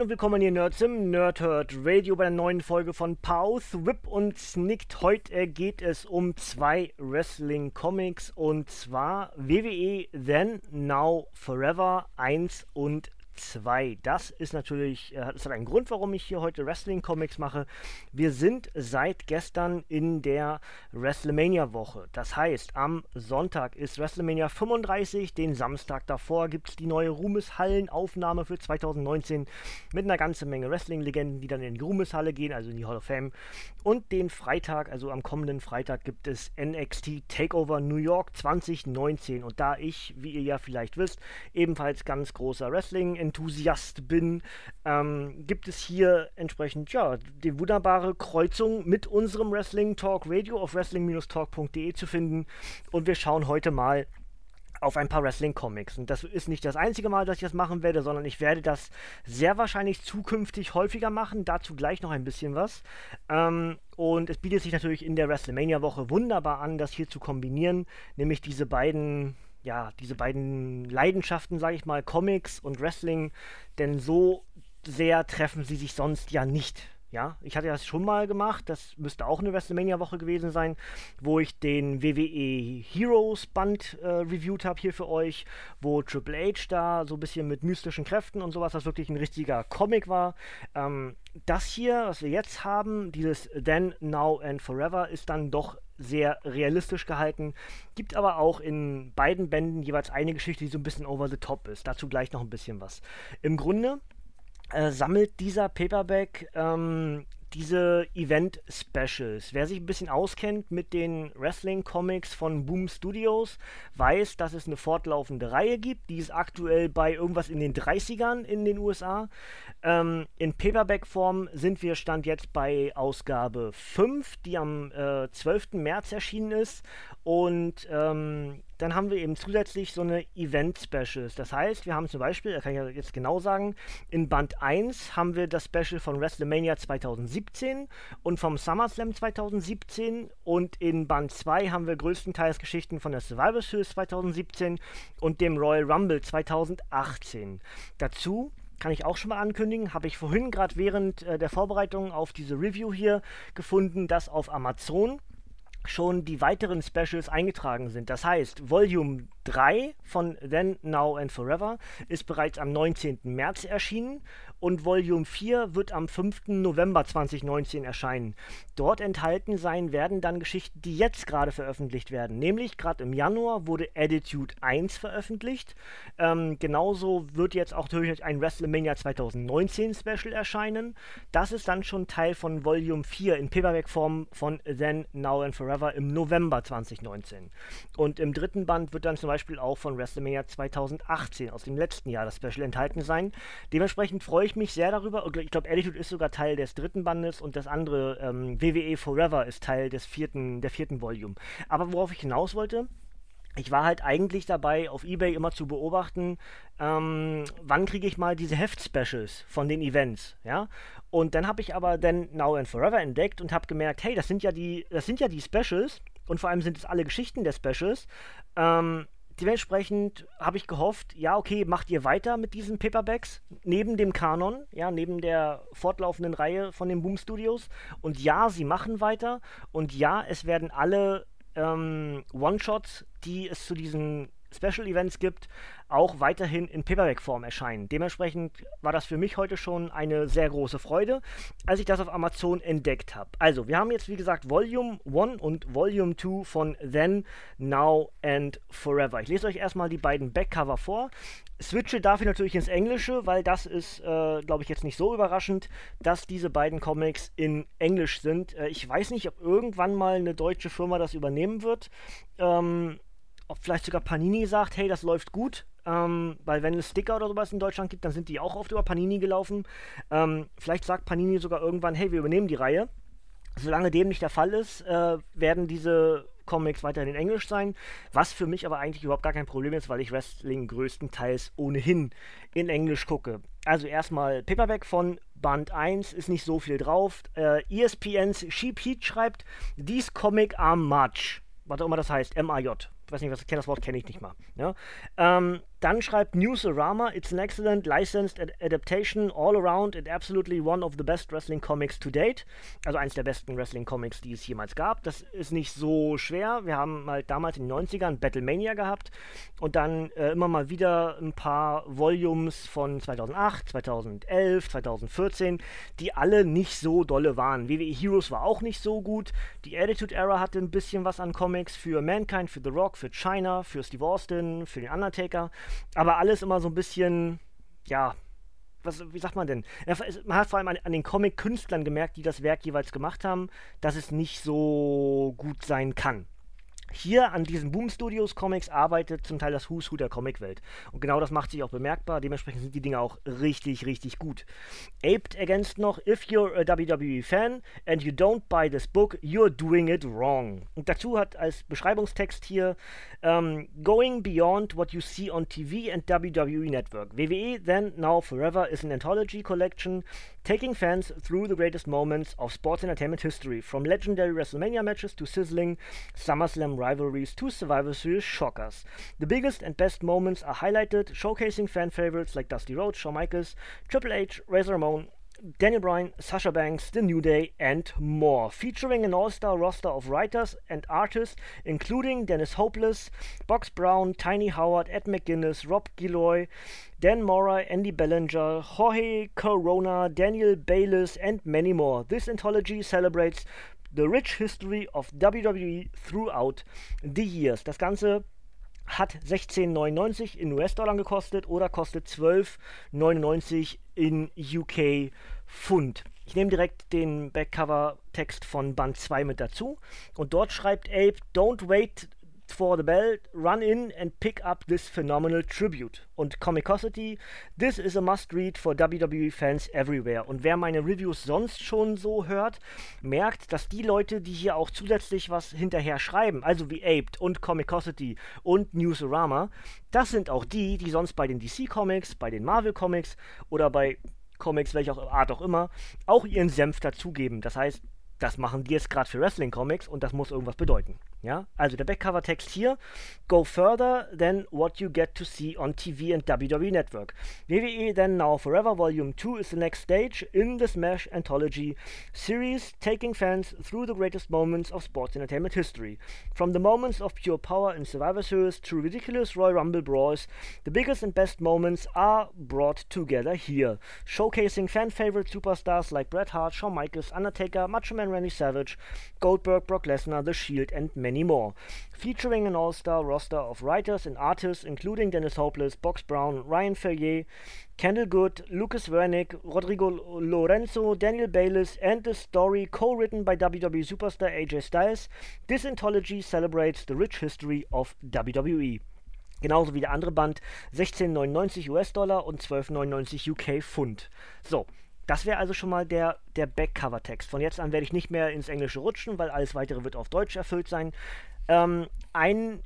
Moin und willkommen hier Nerds im Nerdhurt Radio bei der neuen Folge von Pause, Whip und Snicked. Heute geht es um zwei Wrestling-Comics und zwar WWE Then, Now, Forever 1 und 2. Das ist natürlich, äh, das hat einen Grund, warum ich hier heute Wrestling-Comics mache. Wir sind seit gestern in der WrestleMania-Woche. Das heißt, am Sonntag ist WrestleMania 35, den Samstag davor gibt es die neue Ruhmeshallen-Aufnahme für 2019 mit einer ganzen Menge Wrestling-Legenden, die dann in die Ruhmeshalle gehen, also in die Hall of Fame. Und den Freitag, also am kommenden Freitag, gibt es NXT Takeover New York 2019. Und da ich, wie ihr ja vielleicht wisst, ebenfalls ganz großer Wrestling- Enthusiast bin, ähm, gibt es hier entsprechend ja die wunderbare Kreuzung mit unserem Wrestling Talk Radio auf wrestling-talk.de zu finden. Und wir schauen heute mal auf ein paar Wrestling-Comics. Und das ist nicht das einzige Mal, dass ich das machen werde, sondern ich werde das sehr wahrscheinlich zukünftig häufiger machen. Dazu gleich noch ein bisschen was. Ähm, und es bietet sich natürlich in der WrestleMania-Woche wunderbar an, das hier zu kombinieren, nämlich diese beiden ja, diese beiden Leidenschaften, sage ich mal, Comics und Wrestling, denn so sehr treffen sie sich sonst ja nicht. Ja, ich hatte das schon mal gemacht, das müsste auch eine WrestleMania-Woche gewesen sein, wo ich den WWE Heroes Band äh, reviewed habe hier für euch, wo Triple H da so ein bisschen mit mystischen Kräften und sowas, das wirklich ein richtiger Comic war. Ähm, das hier, was wir jetzt haben, dieses Then, Now and Forever, ist dann doch sehr realistisch gehalten. Gibt aber auch in beiden Bänden jeweils eine Geschichte, die so ein bisschen over the top ist. Dazu gleich noch ein bisschen was. Im Grunde äh, sammelt dieser Paperback ähm, diese Event-Specials. Wer sich ein bisschen auskennt mit den Wrestling-Comics von Boom Studios, weiß, dass es eine fortlaufende Reihe gibt. Die ist aktuell bei irgendwas in den 30ern in den USA. Ähm, in Paperback-Form sind wir Stand jetzt bei Ausgabe 5, die am äh, 12. März erschienen ist. Und ähm, dann haben wir eben zusätzlich so eine Event-Specials. Das heißt, wir haben zum Beispiel, da kann ich jetzt genau sagen, in Band 1 haben wir das Special von WrestleMania 2017 und vom SummerSlam 2017 und in Band 2 haben wir größtenteils Geschichten von der Survivor Series 2017 und dem Royal Rumble 2018. Dazu kann ich auch schon mal ankündigen, habe ich vorhin gerade während äh, der Vorbereitung auf diese Review hier gefunden, dass auf Amazon schon die weiteren Specials eingetragen sind. Das heißt, Volume 3 von Then, Now and Forever ist bereits am 19. März erschienen und Volume 4 wird am 5. November 2019 erscheinen. Dort enthalten sein werden dann Geschichten, die jetzt gerade veröffentlicht werden. Nämlich gerade im Januar wurde Attitude 1 veröffentlicht. Ähm, genauso wird jetzt auch natürlich ein WrestleMania 2019 Special erscheinen. Das ist dann schon Teil von Volume 4 in Paperback-Form von Then, Now and Forever im November 2019. Und im dritten Band wird dann zum Beispiel auch von WrestleMania 2018 aus dem letzten Jahr das Special enthalten sein. Dementsprechend freue ich mich sehr darüber. Ich glaube, Attitude ist sogar Teil des dritten Bandes und das andere ähm, WWE Forever ist Teil des vierten, der vierten Volume. Aber worauf ich hinaus wollte, ich war halt eigentlich dabei, auf Ebay immer zu beobachten, ähm, wann kriege ich mal diese Heft-Specials von den Events, ja. Und dann habe ich aber dann Now and Forever entdeckt und habe gemerkt, hey, das sind ja die, das sind ja die Specials und vor allem sind es alle Geschichten der Specials. Ähm, dementsprechend habe ich gehofft, ja, okay, macht ihr weiter mit diesen Paperbacks neben dem Kanon, ja, neben der fortlaufenden Reihe von den Boom Studios. Und ja, sie machen weiter. Und ja, es werden alle ähm, One-Shots, die es zu diesen Special Events gibt, auch weiterhin in Paperback-Form erscheinen. Dementsprechend war das für mich heute schon eine sehr große Freude, als ich das auf Amazon entdeckt habe. Also, wir haben jetzt wie gesagt Volume 1 und Volume 2 von Then, Now and Forever. Ich lese euch erstmal die beiden Backcover vor. Switche dafür natürlich ins Englische, weil das ist, äh, glaube ich, jetzt nicht so überraschend, dass diese beiden Comics in Englisch sind. Äh, ich weiß nicht, ob irgendwann mal eine deutsche Firma das übernehmen wird. Ähm, ob vielleicht sogar Panini sagt, hey, das läuft gut. Ähm, weil wenn es Sticker oder sowas in Deutschland gibt, dann sind die auch oft über Panini gelaufen. Ähm, vielleicht sagt Panini sogar irgendwann, hey, wir übernehmen die Reihe. Solange dem nicht der Fall ist, äh, werden diese Comics weiterhin in Englisch sein, was für mich aber eigentlich überhaupt gar kein Problem ist, weil ich Wrestling größtenteils ohnehin in Englisch gucke. Also erstmal Paperback von Band 1 ist nicht so viel drauf. Äh, ESPNs Sheep Heat schreibt, These Comic are much. Was auch immer das heißt, M-A-J. Ich weiß nicht, was ich kenne, das Wort kenne ich nicht mal. Ja? Ähm, dann schreibt Newsarama, it's an excellent licensed ad adaptation all around and absolutely one of the best wrestling comics to date. Also eins der besten Wrestling Comics, die es jemals gab. Das ist nicht so schwer. Wir haben halt damals in den 90ern Battlemania gehabt und dann äh, immer mal wieder ein paar Volumes von 2008, 2011, 2014, die alle nicht so dolle waren. WWE Heroes war auch nicht so gut. Die Attitude Era hatte ein bisschen was an Comics für Mankind, für The Rock, für China, für Steve Austin, für den Undertaker. Aber alles immer so ein bisschen, ja, was, wie sagt man denn? Man hat vor allem an, an den Comic-Künstlern gemerkt, die das Werk jeweils gemacht haben, dass es nicht so gut sein kann. Hier an diesen Boom Studios Comics arbeitet zum Teil das Who's Who der Comicwelt. Und genau das macht sich auch bemerkbar. Dementsprechend sind die Dinge auch richtig, richtig gut. Aped ergänzt noch, if you're a WWE fan and you don't buy this book, you're doing it wrong. Und dazu hat als Beschreibungstext hier um, Going beyond what you see on TV and WWE Network. WWE Then Now Forever is an anthology collection taking fans through the greatest moments of sports entertainment history, from legendary WrestleMania matches to sizzling SummerSlam rivalries to Survivor Series shockers. The biggest and best moments are highlighted, showcasing fan favorites like Dusty Rhodes, Shawn Michaels, Triple H, Razor Ramon, Daniel Bryan, Sasha Banks, The New Day, and more. Featuring an all star roster of writers and artists, including Dennis Hopeless, Box Brown, Tiny Howard, Ed McGuinness, Rob Gilloy, Dan Mora, Andy Bellinger, Jorge Corona, Daniel Bayliss, and many more. This anthology celebrates the rich history of WWE throughout the years. Das Ganze hat 16,99 in US-Dollar gekostet oder kostet 12,99 in UK Pfund. Ich nehme direkt den Backcover-Text von Band 2 mit dazu und dort schreibt Abe, Don't wait for the belt, run in and pick up this phenomenal tribute. Und Comicosity, this is a must read for WWE fans everywhere. Und wer meine Reviews sonst schon so hört, merkt, dass die Leute, die hier auch zusätzlich was hinterher schreiben, also wie Aped und Comicosity und Newsarama, das sind auch die, die sonst bei den DC Comics, bei den Marvel Comics oder bei Comics welcher Art auch immer, auch ihren Senf dazugeben. Das heißt, das machen die jetzt gerade für Wrestling Comics und das muss irgendwas bedeuten. Ja, also der Backcover-Text hier: Go further than what you get to see on TV and WWE Network. WWE Then Now Forever Volume 2 is the next stage in the Smash Anthology series, taking fans through the greatest moments of sports entertainment history. From the moments of pure power in Survivor Series to ridiculous Royal Rumble brawls, the biggest and best moments are brought together here, showcasing fan favorite superstars like Bret Hart, Shawn Michaels, Undertaker, Macho Man Randy Savage, Goldberg, Brock Lesnar, The Shield, and many many more, featuring an all-star roster of writers and artists including Dennis Hopeless, Box Brown, Ryan Ferrier, Kendall Good, Lucas Wernick, Rodrigo Lorenzo, Daniel Bayliss, and the story co-written by WWE superstar AJ Styles. This anthology celebrates the rich history of WWE. Genauso wie der andere Band 16,99 US-Dollar und 12,99 UK Pfund. So, Das wäre also schon mal der, der Backcover-Text. Von jetzt an werde ich nicht mehr ins Englische rutschen, weil alles weitere wird auf Deutsch erfüllt sein. Ähm, ein,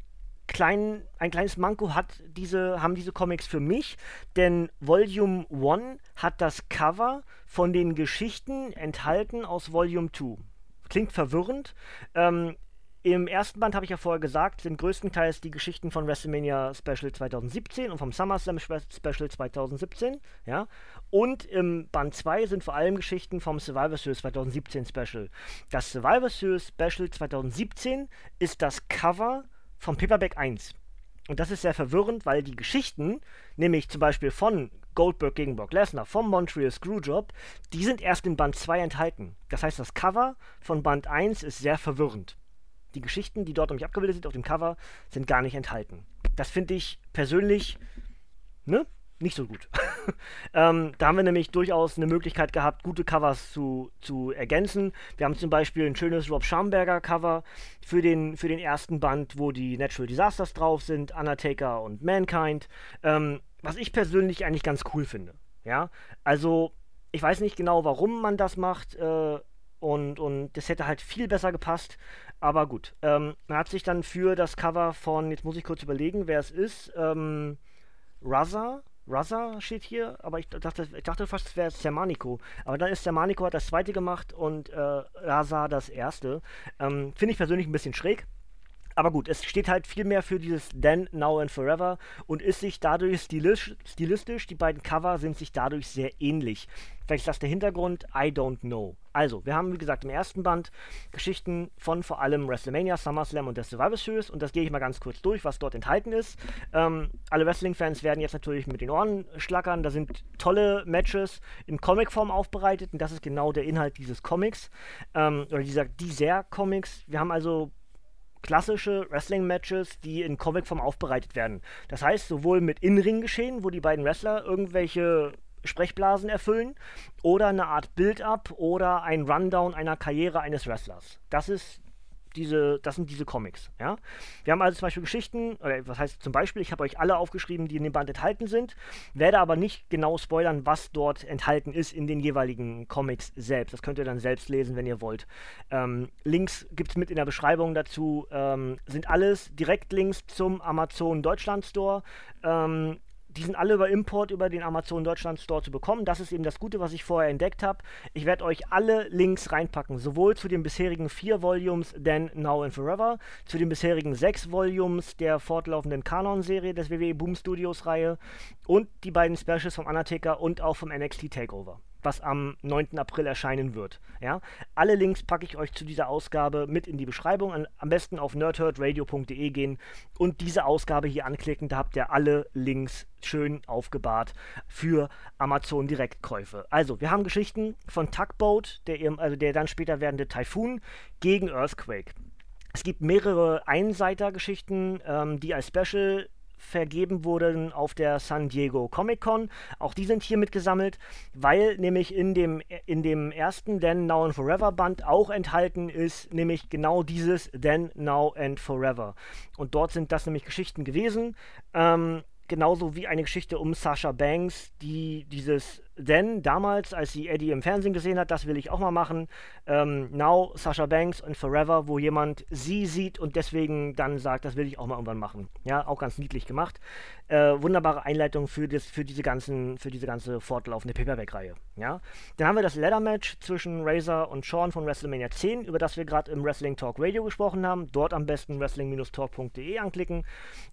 klein, ein kleines Manko hat diese, haben diese Comics für mich, denn Volume 1 hat das Cover von den Geschichten enthalten aus Volume 2. Klingt verwirrend. Ähm, im ersten Band habe ich ja vorher gesagt, sind größtenteils die Geschichten von WrestleMania Special 2017 und vom SummerSlam Special 2017, ja. Und im Band 2 sind vor allem Geschichten vom Survivor Series 2017 Special. Das Survivor Series Special 2017 ist das Cover vom Paperback 1. Und das ist sehr verwirrend, weil die Geschichten, nämlich zum Beispiel von Goldberg gegen Brock Lesnar, vom Montreal Screwjob, die sind erst in Band 2 enthalten. Das heißt, das Cover von Band 1 ist sehr verwirrend. Die Geschichten, die dort nämlich abgebildet sind auf dem Cover, sind gar nicht enthalten. Das finde ich persönlich ne, nicht so gut. ähm, da haben wir nämlich durchaus eine Möglichkeit gehabt, gute Covers zu, zu ergänzen. Wir haben zum Beispiel ein schönes Rob Schamberger Cover für den, für den ersten Band, wo die Natural Disasters drauf sind, Undertaker und Mankind. Ähm, was ich persönlich eigentlich ganz cool finde. Ja, also ich weiß nicht genau, warum man das macht. Äh, und, und das hätte halt viel besser gepasst. Aber gut. Ähm, man hat sich dann für das Cover von, jetzt muss ich kurz überlegen, wer es ist, ähm, Raza, Raza steht hier, aber ich dachte, ich dachte fast, es wäre Sermanico. Aber dann ist Sermanico hat das zweite gemacht und äh, Raza das erste. Ähm, Finde ich persönlich ein bisschen schräg. Aber gut, es steht halt viel mehr für dieses Then, Now and Forever und ist sich dadurch stilistisch, stilistisch, die beiden Cover sind sich dadurch sehr ähnlich. Vielleicht ist das der Hintergrund, I don't know. Also, wir haben wie gesagt im ersten Band Geschichten von vor allem WrestleMania, SummerSlam und der Survivor Series und das gehe ich mal ganz kurz durch, was dort enthalten ist. Ähm, alle Wrestling-Fans werden jetzt natürlich mit den Ohren schlackern. Da sind tolle Matches in Comicform aufbereitet und das ist genau der Inhalt dieses Comics ähm, oder dieser dieser Comics. Wir haben also klassische Wrestling-Matches, die in Comicform aufbereitet werden. Das heißt, sowohl mit In-Ring-Geschehen, wo die beiden Wrestler irgendwelche Sprechblasen erfüllen, oder eine Art Build-up oder ein Rundown einer Karriere eines Wrestlers. Das ist diese, das sind diese Comics. Ja? Wir haben also zum Beispiel Geschichten, oder was heißt zum Beispiel, ich habe euch alle aufgeschrieben, die in dem Band enthalten sind, werde aber nicht genau spoilern, was dort enthalten ist in den jeweiligen Comics selbst. Das könnt ihr dann selbst lesen, wenn ihr wollt. Ähm, Links gibt es mit in der Beschreibung dazu, ähm, sind alles Direktlinks zum Amazon Deutschland Store. Ähm, die sind alle über Import über den Amazon Deutschland Store zu bekommen. Das ist eben das Gute, was ich vorher entdeckt habe. Ich werde euch alle Links reinpacken, sowohl zu den bisherigen vier Volumes Then, Now and Forever, zu den bisherigen sechs Volumes der fortlaufenden Kanon-Serie des WWE Boom Studios Reihe und die beiden Specials vom Undertaker und auch vom NXT Takeover was am 9. April erscheinen wird. Ja? Alle Links packe ich euch zu dieser Ausgabe mit in die Beschreibung. Am besten auf nerdherdradio.de gehen und diese Ausgabe hier anklicken. Da habt ihr alle Links schön aufgebahrt für Amazon Direktkäufe. Also, wir haben Geschichten von Tugboat, der, also der dann später werdende Typhoon, gegen Earthquake. Es gibt mehrere Einseiter-Geschichten, ähm, die als Special vergeben wurden auf der San Diego Comic Con. Auch die sind hier mitgesammelt, weil nämlich in dem, in dem ersten Then, Now and Forever Band auch enthalten ist, nämlich genau dieses Then, Now and Forever. Und dort sind das nämlich Geschichten gewesen. Ähm, genauso wie eine Geschichte um Sasha Banks, die dieses denn damals, als sie Eddie im Fernsehen gesehen hat, das will ich auch mal machen. Ähm, Now, Sasha Banks und Forever, wo jemand sie sieht und deswegen dann sagt, das will ich auch mal irgendwann machen. Ja, auch ganz niedlich gemacht. Äh, wunderbare Einleitung für, das, für, diese ganzen, für diese ganze fortlaufende Paperback-Reihe. Ja? Dann haben wir das Ladder-Match zwischen Razor und Sean von WrestleMania 10, über das wir gerade im Wrestling Talk Radio gesprochen haben. Dort am besten wrestling-talk.de anklicken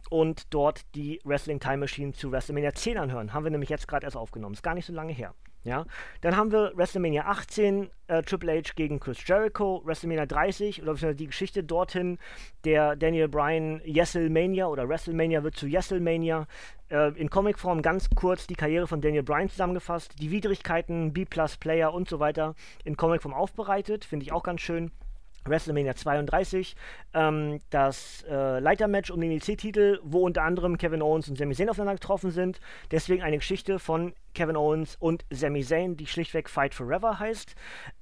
und dort die Wrestling Time Machine zu WrestleMania 10 anhören. Haben wir nämlich jetzt gerade erst aufgenommen. Ist gar nicht so lange lange her. Ja, dann haben wir WrestleMania 18, äh, Triple H gegen Chris Jericho, WrestleMania 30 oder die Geschichte dorthin, der Daniel Bryan Yesselmania oder WrestleMania wird zu Yesselmania. Äh, in Comicform ganz kurz die Karriere von Daniel Bryan zusammengefasst, die Widrigkeiten, B-Plus-Player und so weiter in Comicform aufbereitet, finde ich auch ganz schön. WrestleMania 32, ähm, das äh, Leitermatch um den IC-Titel, wo unter anderem Kevin Owens und Sami Zayn aufeinander getroffen sind. Deswegen eine Geschichte von Kevin Owens und Sami Zayn, die schlichtweg Fight Forever heißt.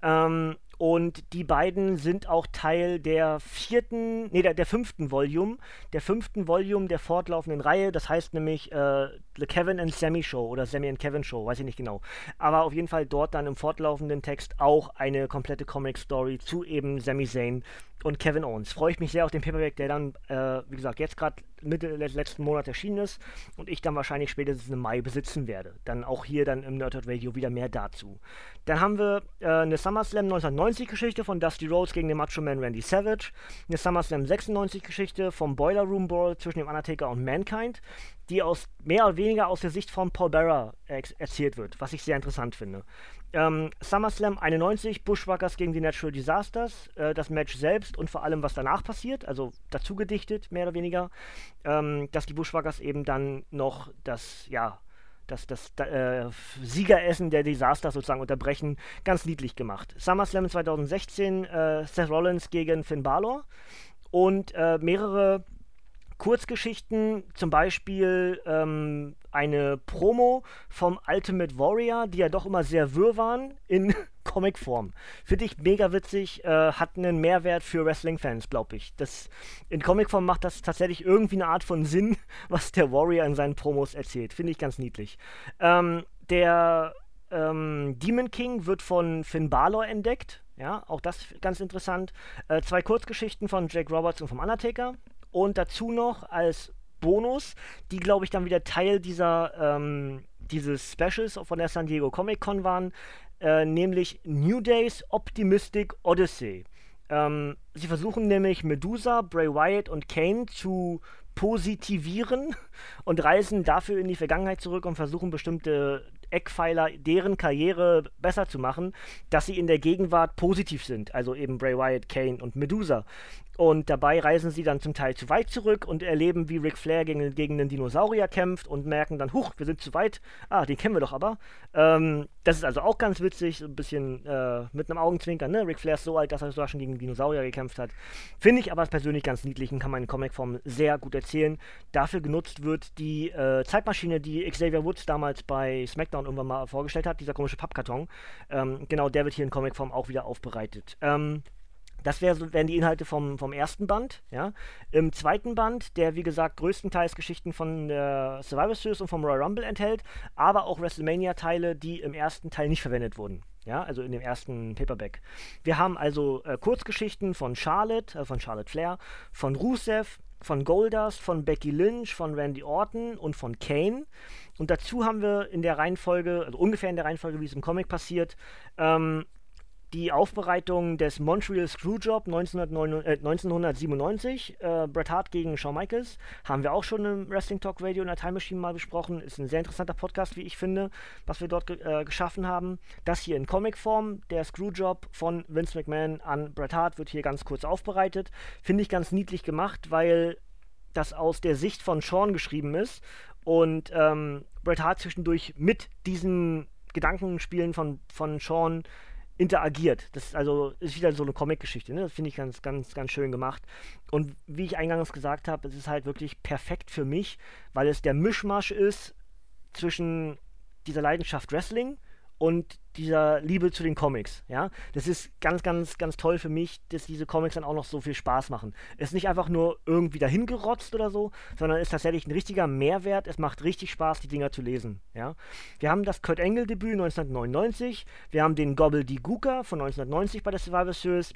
Ähm, und die beiden sind auch Teil der vierten, nee, der, der fünften Volume, der fünften Volume der fortlaufenden Reihe. Das heißt nämlich äh, The Kevin and Sammy Show oder Sammy and Kevin Show, weiß ich nicht genau. Aber auf jeden Fall dort dann im fortlaufenden Text auch eine komplette Comic-Story zu eben Sami Zayn und Kevin Owens. Freue ich mich sehr auf den Paperback, der dann, äh, wie gesagt, jetzt gerade Mitte des letzten Monats erschienen ist und ich dann wahrscheinlich spätestens im Mai besitzen werde. Dann auch hier dann im Nerdhurt Radio wieder mehr dazu. Dann haben wir äh, eine SummerSlam 1990 Geschichte von Dusty Rhodes gegen den Macho Man Randy Savage, eine SummerSlam 96 Geschichte vom Boiler Room Brawl zwischen dem Undertaker und Mankind, die aus mehr oder weniger aus der Sicht von Paul Bearer erzählt wird, was ich sehr interessant finde. Ähm, SummerSlam 91, Bushwhackers gegen die Natural Disasters, äh, das Match selbst und vor allem, was danach passiert, also dazu gedichtet, mehr oder weniger, ähm, dass die Bushwhackers eben dann noch das, ja, das, das äh, Siegeressen der Disasters sozusagen unterbrechen, ganz niedlich gemacht. SummerSlam 2016, äh, Seth Rollins gegen Finn Balor und äh, mehrere Kurzgeschichten, zum Beispiel ähm, eine Promo vom Ultimate Warrior, die ja doch immer sehr wirr waren, in Comicform. Finde ich mega witzig, äh, hat einen Mehrwert für Wrestling-Fans, glaube ich. Das, in Comicform macht das tatsächlich irgendwie eine Art von Sinn, was der Warrior in seinen Promos erzählt. Finde ich ganz niedlich. Ähm, der ähm, Demon King wird von Finn Balor entdeckt. Ja, auch das ganz interessant. Äh, zwei Kurzgeschichten von Jake Roberts und vom Undertaker. Und dazu noch als Bonus, die glaube ich dann wieder Teil dieser ähm, dieses Specials von der San Diego Comic Con waren, äh, nämlich New Days Optimistic Odyssey. Ähm, sie versuchen nämlich Medusa, Bray Wyatt und Kane zu positivieren und reisen dafür in die Vergangenheit zurück und versuchen bestimmte Eckpfeiler deren Karriere besser zu machen, dass sie in der Gegenwart positiv sind. Also eben Bray Wyatt, Kane und Medusa. Und dabei reisen sie dann zum Teil zu weit zurück und erleben, wie Ric Flair gegen, gegen einen Dinosaurier kämpft und merken dann, huch, wir sind zu weit. Ah, den kennen wir doch aber. Ähm, das ist also auch ganz witzig, ein bisschen äh, mit einem Augenzwinkern. Ne? Ric Flair ist so alt, dass er sogar schon gegen Dinosaurier gekämpft hat. Finde ich aber persönlich ganz niedlich und kann in Comicform sehr gut erzählen. Dafür genutzt wird die äh, Zeitmaschine, die Xavier Woods damals bei SmackDown irgendwann mal vorgestellt hat, dieser komische Pappkarton. Ähm, genau, der wird hier in Comicform auch wieder aufbereitet. Ähm, das wär, wären die Inhalte vom, vom ersten Band. Ja. Im zweiten Band, der wie gesagt größtenteils Geschichten von der Survivor Series und vom Royal Rumble enthält, aber auch WrestleMania-Teile, die im ersten Teil nicht verwendet wurden. Ja, also in dem ersten Paperback. Wir haben also äh, Kurzgeschichten von Charlotte, äh, von Charlotte Flair, von Rusev, von Goldust, von Becky Lynch, von Randy Orton und von Kane. Und dazu haben wir in der Reihenfolge, also ungefähr in der Reihenfolge, wie es im Comic passiert, ähm, die Aufbereitung des Montreal Screwjob 1997, äh, Bret Hart gegen Shawn Michaels, haben wir auch schon im Wrestling Talk Radio in der Time Machine mal besprochen. Ist ein sehr interessanter Podcast, wie ich finde, was wir dort ge äh, geschaffen haben. Das hier in Comicform, der Screwjob von Vince McMahon an Bret Hart, wird hier ganz kurz aufbereitet. Finde ich ganz niedlich gemacht, weil das aus der Sicht von Shawn geschrieben ist und ähm, Bret Hart zwischendurch mit diesen Gedankenspielen von, von Sean interagiert. Das ist also ist wieder so eine Comic-Geschichte. Ne? Das finde ich ganz, ganz, ganz schön gemacht. Und wie ich eingangs gesagt habe, es ist halt wirklich perfekt für mich, weil es der Mischmasch ist zwischen dieser Leidenschaft Wrestling und dieser Liebe zu den Comics, ja. Das ist ganz, ganz, ganz toll für mich, dass diese Comics dann auch noch so viel Spaß machen. Es ist nicht einfach nur irgendwie dahingerotzt oder so, sondern es ist tatsächlich ein richtiger Mehrwert. Es macht richtig Spaß, die Dinger zu lesen, ja. Wir haben das Kurt Engel Debüt 1999, wir haben den Gobble die Gooker von 1990 bei der Survivor Series,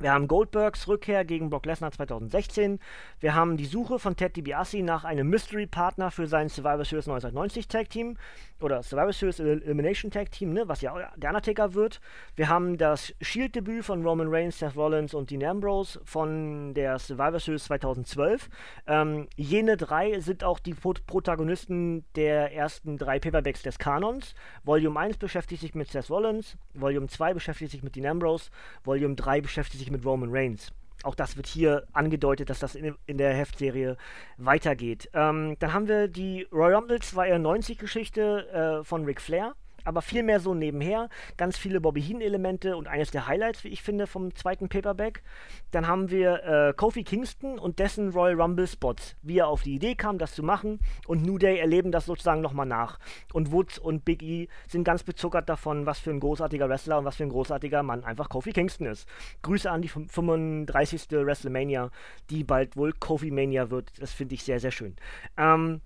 wir haben Goldbergs Rückkehr gegen Brock Lesnar 2016. Wir haben die Suche von Ted DiBiase nach einem Mystery-Partner für sein Survivor Series 1990 Tag Team oder Survivor Series Elimination Tag Team, ne, was ja der Undertaker wird. Wir haben das Shield-Debüt von Roman Reigns, Seth Rollins und Dean Ambrose von der Survivor Series 2012. Ähm, jene drei sind auch die Pro Protagonisten der ersten drei Paperbacks des Kanons. Volume 1 beschäftigt sich mit Seth Rollins, Volume 2 beschäftigt sich mit Dean Ambrose, Volume 3 beschäftigt sich sich mit Roman Reigns. Auch das wird hier angedeutet, dass das in, in der Heftserie weitergeht. Ähm, dann haben wir die Royal Rumble 92 Geschichte äh, von Ric Flair aber viel mehr so nebenher. Ganz viele Bobby Heen-Elemente und eines der Highlights, wie ich finde, vom zweiten Paperback. Dann haben wir äh, Kofi Kingston und dessen Royal Rumble-Spots, wie er auf die Idee kam, das zu machen. Und New Day erleben das sozusagen nochmal nach. Und Woods und Big E sind ganz bezuckert davon, was für ein großartiger Wrestler und was für ein großartiger Mann einfach Kofi Kingston ist. Grüße an die 35. WrestleMania, die bald wohl Kofi Mania wird. Das finde ich sehr, sehr schön. Ähm,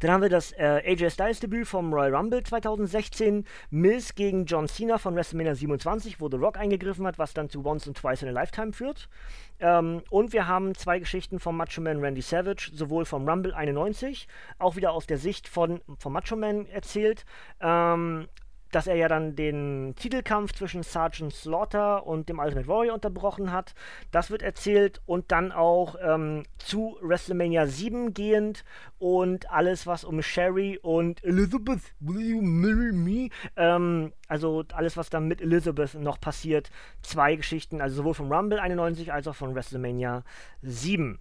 dann haben wir das äh, AJ Styles Debüt vom Royal Rumble 2016. Miz gegen John Cena von WrestleMania 27, wo The Rock eingegriffen hat, was dann zu Once and Twice in a Lifetime führt. Ähm, und wir haben zwei Geschichten vom Macho Man Randy Savage, sowohl vom Rumble 91, auch wieder aus der Sicht von, vom Macho Man erzählt, ähm, dass er ja dann den Titelkampf zwischen Sergeant Slaughter und dem Ultimate Warrior unterbrochen hat. Das wird erzählt und dann auch ähm, zu WrestleMania 7 gehend und alles, was um Sherry und Elizabeth, will you marry me? Ähm, also alles, was dann mit Elizabeth noch passiert. Zwei Geschichten, also sowohl vom Rumble 91 als auch von WrestleMania 7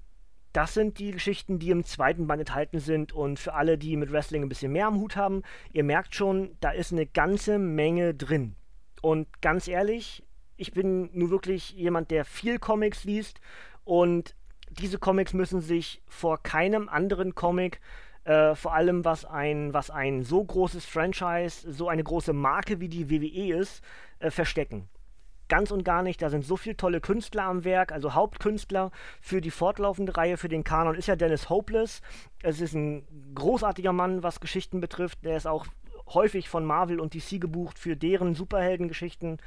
das sind die Geschichten, die im zweiten Band enthalten sind. Und für alle, die mit Wrestling ein bisschen mehr am Hut haben, ihr merkt schon, da ist eine ganze Menge drin. Und ganz ehrlich, ich bin nur wirklich jemand, der viel Comics liest und diese Comics müssen sich vor keinem anderen Comic äh, vor allem was ein, was ein so großes Franchise, so eine große Marke wie die WWE ist, äh, verstecken. Ganz und gar nicht. Da sind so viele tolle Künstler am Werk, also Hauptkünstler für die fortlaufende Reihe, für den Kanon ist ja Dennis Hopeless. Es ist ein großartiger Mann, was Geschichten betrifft. Der ist auch häufig von Marvel und DC gebucht für deren Superheldengeschichten.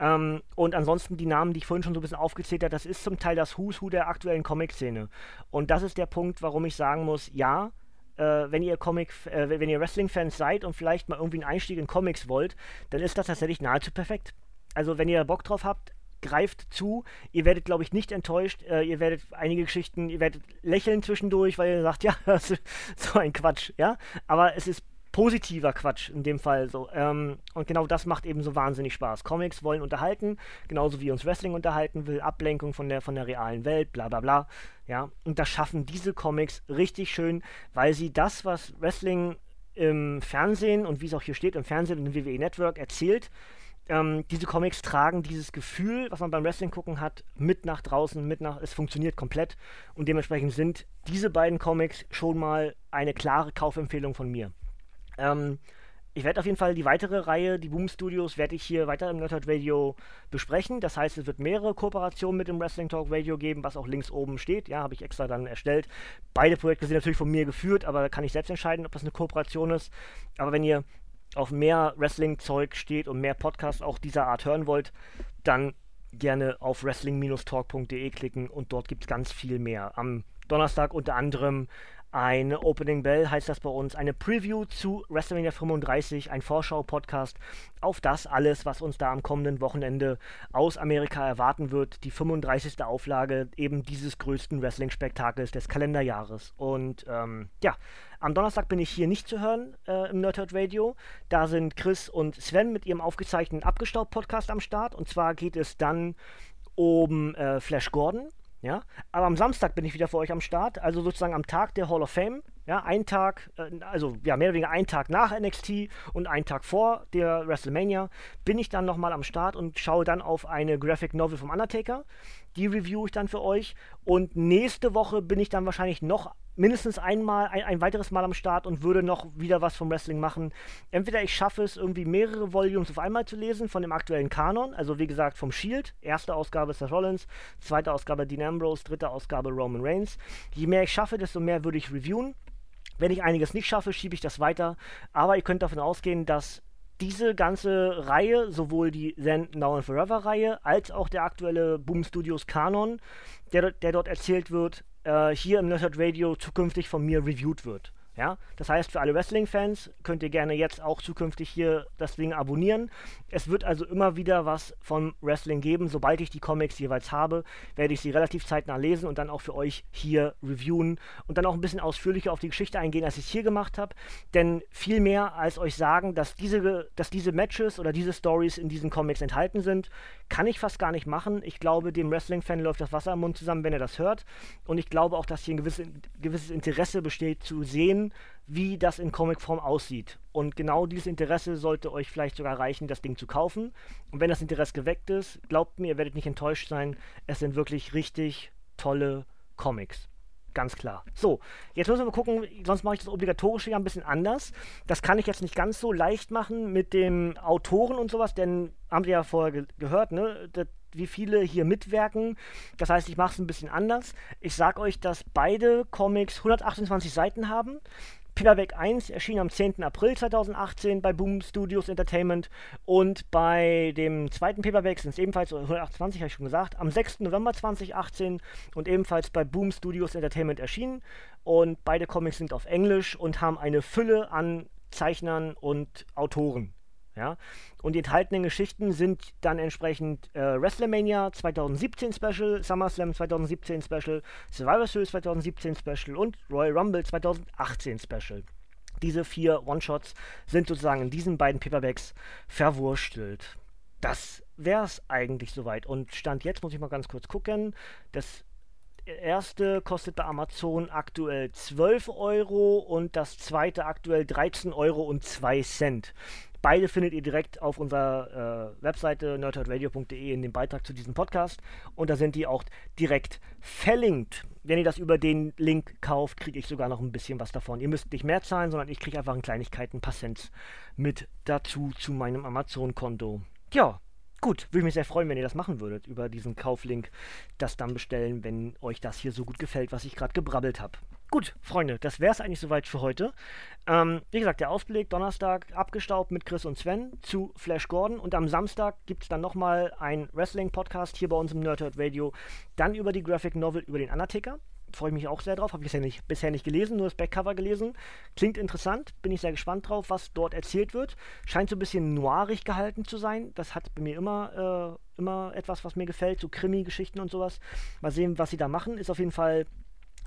Ähm, und ansonsten die Namen, die ich vorhin schon so ein bisschen aufgezählt habe, das ist zum Teil das Who's Who der aktuellen Comic-Szene. Und das ist der Punkt, warum ich sagen muss, ja, äh, wenn ihr Comic, äh, wenn ihr Wrestling-Fans seid und vielleicht mal irgendwie einen Einstieg in Comics wollt, dann ist das tatsächlich nahezu perfekt. Also wenn ihr Bock drauf habt, greift zu. Ihr werdet, glaube ich, nicht enttäuscht. Äh, ihr werdet einige Geschichten, ihr werdet lächeln zwischendurch, weil ihr sagt, ja, so ein Quatsch, ja. Aber es ist positiver Quatsch in dem Fall so. Ähm, und genau das macht eben so wahnsinnig Spaß. Comics wollen unterhalten, genauso wie uns Wrestling unterhalten will, Ablenkung von der, von der realen Welt, bla bla bla. Ja, und das schaffen diese Comics richtig schön, weil sie das, was Wrestling im Fernsehen und wie es auch hier steht, im Fernsehen und im WWE Network erzählt, ähm, diese Comics tragen dieses Gefühl, was man beim Wrestling gucken hat, mit nach draußen, mit nach, es funktioniert komplett und dementsprechend sind diese beiden Comics schon mal eine klare Kaufempfehlung von mir. Ähm, ich werde auf jeden Fall die weitere Reihe, die Boom Studios, werde ich hier weiter im Nerdhurt Radio besprechen. Das heißt, es wird mehrere Kooperationen mit dem Wrestling Talk Radio geben, was auch links oben steht. Ja, habe ich extra dann erstellt. Beide Projekte sind natürlich von mir geführt, aber da kann ich selbst entscheiden, ob das eine Kooperation ist. Aber wenn ihr auf mehr Wrestling-Zeug steht und mehr Podcasts auch dieser Art hören wollt, dann gerne auf wrestling-talk.de klicken und dort gibt es ganz viel mehr. Am Donnerstag unter anderem eine Opening Bell heißt das bei uns, eine Preview zu WrestleMania 35, ein Vorschau-Podcast auf das alles, was uns da am kommenden Wochenende aus Amerika erwarten wird. Die 35. Auflage eben dieses größten Wrestling-Spektakels des Kalenderjahres. Und ähm, ja, am Donnerstag bin ich hier nicht zu hören äh, im Nerdhurt Radio. Da sind Chris und Sven mit ihrem aufgezeichneten Abgestaubt-Podcast am Start. Und zwar geht es dann um äh, Flash Gordon ja, aber am Samstag bin ich wieder für euch am Start, also sozusagen am Tag der Hall of Fame. Ja, ein Tag, äh, also ja, mehr oder weniger ein Tag nach NXT und ein Tag vor der WrestleMania bin ich dann nochmal am Start und schaue dann auf eine Graphic Novel vom Undertaker. Die review ich dann für euch. Und nächste Woche bin ich dann wahrscheinlich noch mindestens einmal, ein, ein, weiteres Mal am Start und würde noch wieder was vom Wrestling machen. Entweder ich schaffe es, irgendwie mehrere Volumes auf einmal zu lesen von dem aktuellen Kanon, also wie gesagt vom Shield, erste Ausgabe Seth Rollins, zweite Ausgabe Dean Ambrose, dritte Ausgabe Roman Reigns. Je mehr ich schaffe, desto mehr würde ich reviewen. Wenn ich einiges nicht schaffe, schiebe ich das weiter. Aber ihr könnt davon ausgehen, dass diese ganze Reihe, sowohl die Then, Now and Forever Reihe, als auch der aktuelle Boom Studios Kanon, der, der dort erzählt wird, äh, hier im Nerdhurt Radio zukünftig von mir reviewed wird. Ja, das heißt, für alle Wrestling-Fans könnt ihr gerne jetzt auch zukünftig hier das Ding abonnieren. Es wird also immer wieder was von Wrestling geben. Sobald ich die Comics jeweils habe, werde ich sie relativ zeitnah lesen und dann auch für euch hier reviewen und dann auch ein bisschen ausführlicher auf die Geschichte eingehen, als ich es hier gemacht habe. Denn viel mehr als euch sagen, dass diese, dass diese Matches oder diese Stories in diesen Comics enthalten sind, kann ich fast gar nicht machen. Ich glaube, dem Wrestling-Fan läuft das Wasser im Mund zusammen, wenn er das hört. Und ich glaube auch, dass hier ein gewisses, gewisses Interesse besteht, zu sehen, wie das in Comicform aussieht. Und genau dieses Interesse sollte euch vielleicht sogar reichen, das Ding zu kaufen. Und wenn das Interesse geweckt ist, glaubt mir, ihr werdet nicht enttäuscht sein. Es sind wirklich richtig tolle Comics. Ganz klar. So, jetzt müssen wir mal gucken, sonst mache ich das Obligatorische ja ein bisschen anders. Das kann ich jetzt nicht ganz so leicht machen mit den Autoren und sowas, denn haben Sie ja vorher ge gehört, ne? Das wie viele hier mitwirken. Das heißt, ich mache es ein bisschen anders. Ich sage euch, dass beide Comics 128 Seiten haben. Paperback 1 erschien am 10. April 2018 bei Boom Studios Entertainment und bei dem zweiten Paperback sind es ebenfalls 128, habe ich schon gesagt, am 6. November 2018 und ebenfalls bei Boom Studios Entertainment erschienen. Und beide Comics sind auf Englisch und haben eine Fülle an Zeichnern und Autoren. Ja? Und die enthaltenen Geschichten sind dann entsprechend äh, WrestleMania 2017 Special, SummerSlam 2017 Special, Survivor Series 2017 Special und Royal Rumble 2018 Special. Diese vier One-Shots sind sozusagen in diesen beiden Paperbacks verwurstelt. Das wäre es eigentlich soweit. Und Stand jetzt muss ich mal ganz kurz gucken. Das erste kostet bei Amazon aktuell 12 Euro und das zweite aktuell 13 Euro und 2 Cent. Beide findet ihr direkt auf unserer äh, Webseite nerdhardradio.de in dem Beitrag zu diesem Podcast und da sind die auch direkt verlinkt. wenn ihr das über den Link kauft, kriege ich sogar noch ein bisschen was davon. Ihr müsst nicht mehr zahlen, sondern ich kriege einfach in Kleinigkeiten ein paar Cent mit dazu zu meinem Amazon-Konto. Ja, gut, würde mich sehr freuen, wenn ihr das machen würdet, über diesen Kauflink das dann bestellen, wenn euch das hier so gut gefällt, was ich gerade gebrabbelt habe. Gut, Freunde, das wäre es eigentlich soweit für heute. Ähm, wie gesagt, der Ausblick Donnerstag abgestaubt mit Chris und Sven zu Flash Gordon und am Samstag gibt es dann nochmal ein Wrestling-Podcast hier bei uns im Nerdhurt Radio, dann über die Graphic Novel über den Undertaker. Freue ich mich auch sehr drauf. Habe ich bisher nicht, bisher nicht gelesen, nur das Backcover gelesen. Klingt interessant. Bin ich sehr gespannt drauf, was dort erzählt wird. Scheint so ein bisschen noirig gehalten zu sein. Das hat bei mir immer, äh, immer etwas, was mir gefällt. So Krimi-Geschichten und sowas. Mal sehen, was sie da machen. Ist auf jeden Fall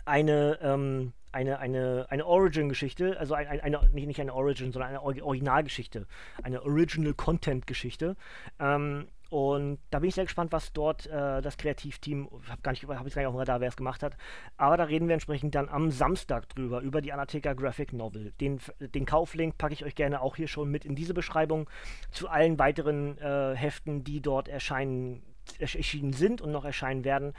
eine, ähm, eine, eine, eine Origin-Geschichte, also ein, ein, eine, nicht, nicht eine Origin, sondern eine Originalgeschichte, eine Original-Content-Geschichte. Ähm, und da bin ich sehr gespannt, was dort äh, das Kreativteam, ich habe gar nicht, hab jetzt gar nicht auf dem Radar, wer es gemacht hat, aber da reden wir entsprechend dann am Samstag drüber, über die Undertaker Graphic Novel. Den, den Kauflink packe ich euch gerne auch hier schon mit in diese Beschreibung zu allen weiteren äh, Heften, die dort erscheinen erschienen sind und noch erscheinen werden,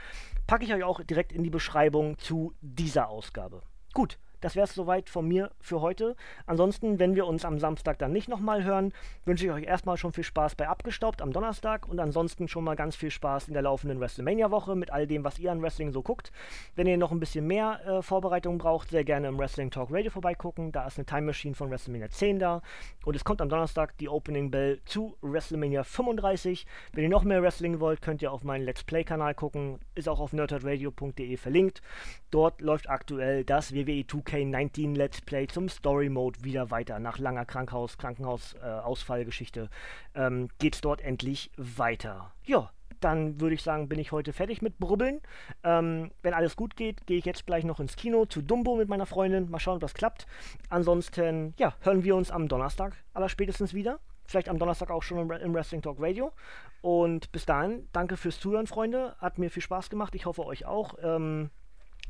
packe ich euch auch direkt in die Beschreibung zu dieser Ausgabe. Gut, das wäre es soweit von mir für heute. Ansonsten, wenn wir uns am Samstag dann nicht nochmal hören, wünsche ich euch erstmal schon viel Spaß bei Abgestaubt am Donnerstag und ansonsten schon mal ganz viel Spaß in der laufenden WrestleMania-Woche mit all dem, was ihr an Wrestling so guckt. Wenn ihr noch ein bisschen mehr äh, Vorbereitung braucht, sehr gerne im Wrestling Talk Radio vorbeigucken. Da ist eine Time Machine von WrestleMania 10 da. Und es kommt am Donnerstag die Opening Bell zu WrestleMania 35. Wenn ihr noch mehr Wrestling wollt, könnt ihr auf meinen Let's Play-Kanal gucken. Ist auch auf nerdhardradio.de verlinkt. Dort läuft aktuell das WWE 2 2K19 Let's Play zum Story Mode wieder weiter. Nach langer Krankhaus, Krankenhausausfallgeschichte äh, ähm, es dort endlich weiter. Ja, dann würde ich sagen, bin ich heute fertig mit Brubbeln. Ähm, wenn alles gut geht, gehe ich jetzt gleich noch ins Kino zu Dumbo mit meiner Freundin. Mal schauen, ob das klappt. Ansonsten, ja, hören wir uns am Donnerstag allerspätestens wieder. Vielleicht am Donnerstag auch schon im Wrestling Talk Radio. Und bis dahin, danke fürs Zuhören, Freunde. Hat mir viel Spaß gemacht. Ich hoffe euch auch. Ähm,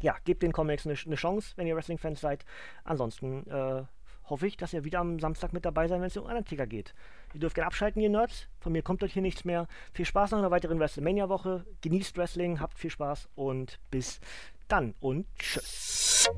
ja, gebt den Comics eine, eine Chance, wenn ihr Wrestling-Fans seid. Ansonsten äh, hoffe ich, dass ihr wieder am Samstag mit dabei seid, wenn es um Undertaker geht. Ihr dürft gerne abschalten, ihr Nerds. Von mir kommt euch hier nichts mehr. Viel Spaß noch in der weiteren WrestleMania-Woche. Genießt Wrestling, habt viel Spaß und bis dann und tschüss.